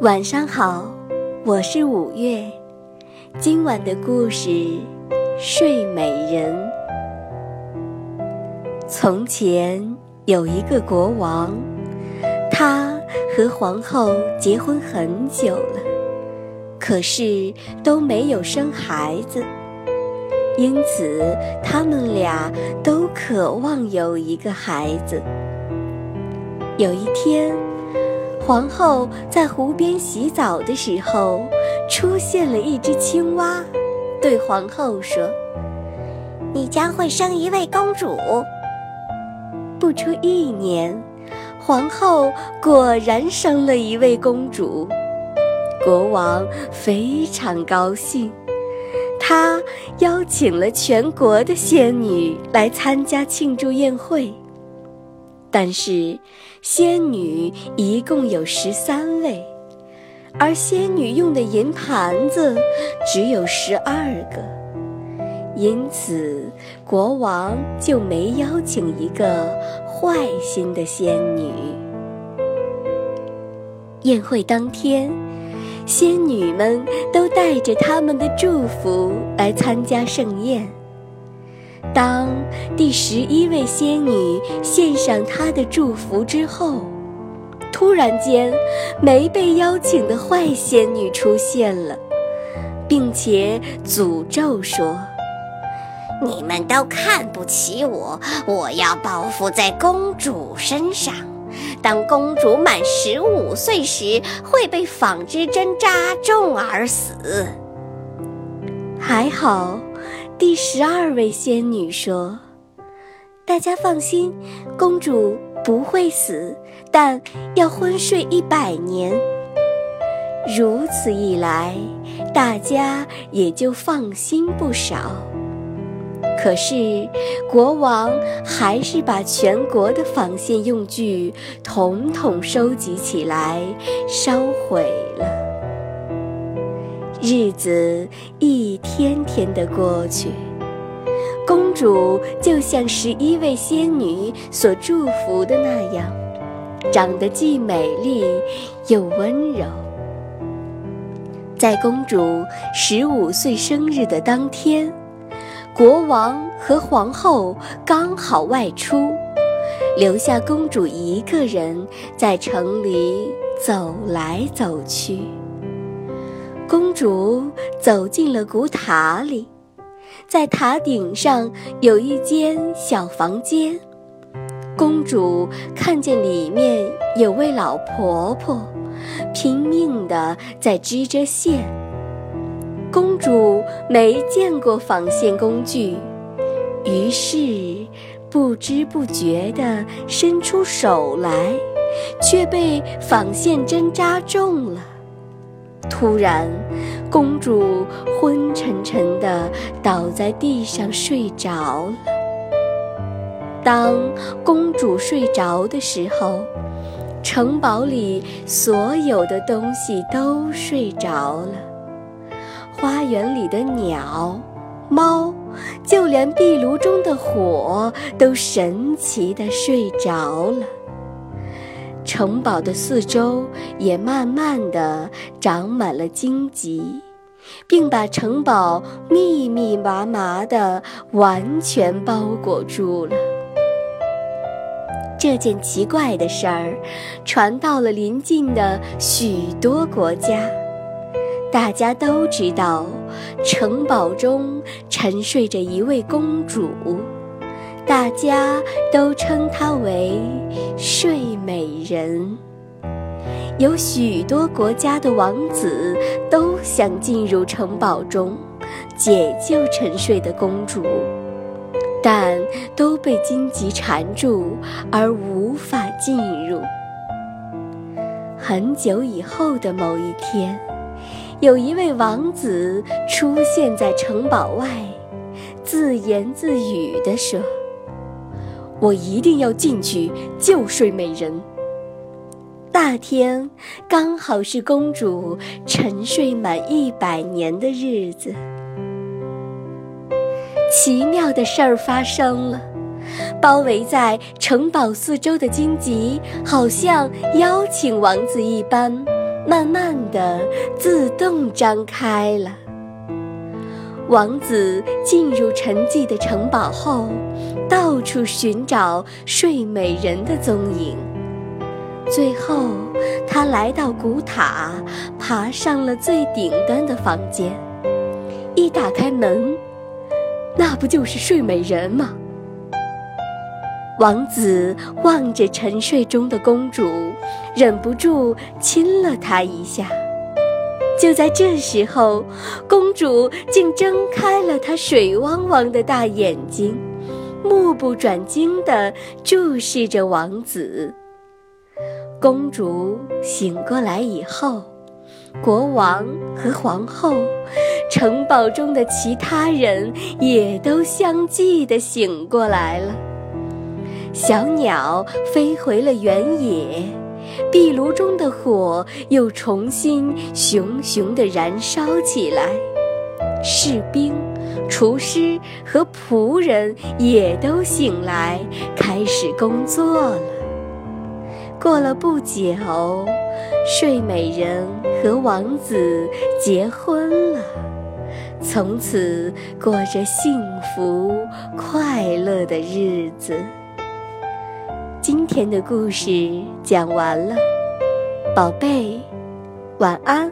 晚上好，我是五月。今晚的故事《睡美人》。从前有一个国王，他和皇后结婚很久了，可是都没有生孩子，因此他们俩都渴望有一个孩子。有一天。皇后在湖边洗澡的时候，出现了一只青蛙，对皇后说：“你将会生一位公主。”不出一年，皇后果然生了一位公主。国王非常高兴，他邀请了全国的仙女来参加庆祝宴会。但是，仙女一共有十三位，而仙女用的银盘子只有十二个，因此国王就没邀请一个坏心的仙女。宴会当天，仙女们都带着他们的祝福来参加盛宴。当第十一位仙女献上她的祝福之后，突然间，没被邀请的坏仙女出现了，并且诅咒说：“你们都看不起我，我要报复在公主身上。当公主满十五岁时，会被纺织针扎中而死。”还好。第十二位仙女说：“大家放心，公主不会死，但要昏睡一百年。如此一来，大家也就放心不少。可是，国王还是把全国的纺线用具统统收集起来，烧毁。”日子一天天的过去，公主就像十一位仙女所祝福的那样，长得既美丽又温柔。在公主十五岁生日的当天，国王和皇后刚好外出，留下公主一个人在城里走来走去。公主走进了古塔里，在塔顶上有一间小房间。公主看见里面有位老婆婆，拼命地在织着线。公主没见过纺线工具，于是不知不觉地伸出手来，却被纺线针扎中了。突然，公主昏沉沉地倒在地上睡着了。当公主睡着的时候，城堡里所有的东西都睡着了，花园里的鸟、猫，就连壁炉中的火都神奇地睡着了。城堡的四周也慢慢地长满了荆棘，并把城堡密密麻麻地完全包裹住了。这件奇怪的事儿传到了邻近的许多国家，大家都知道城堡中沉睡着一位公主。大家都称她为睡美人。有许多国家的王子都想进入城堡中，解救沉睡的公主，但都被荆棘缠住而无法进入。很久以后的某一天，有一位王子出现在城堡外，自言自语地说。我一定要进去救睡美人。那天刚好是公主沉睡满一百年的日子。奇妙的事儿发生了，包围在城堡四周的荆棘好像邀请王子一般，慢慢的自动张开了。王子进入沉寂的城堡后，到处寻找睡美人的踪影。最后，他来到古塔，爬上了最顶端的房间。一打开门，那不就是睡美人吗？王子望着沉睡中的公主，忍不住亲了她一下。就在这时候，公主竟睁开了她水汪汪的大眼睛，目不转睛地注视着王子。公主醒过来以后，国王和皇后、城堡中的其他人也都相继地醒过来了。小鸟飞回了原野，壁炉中的火又重新熊熊地燃烧起来。士兵、厨师和仆人也都醒来，开始工作了。过了不久，睡美人和王子结婚了，从此过着幸福快乐的日子。今天的故事讲完了，宝贝，晚安。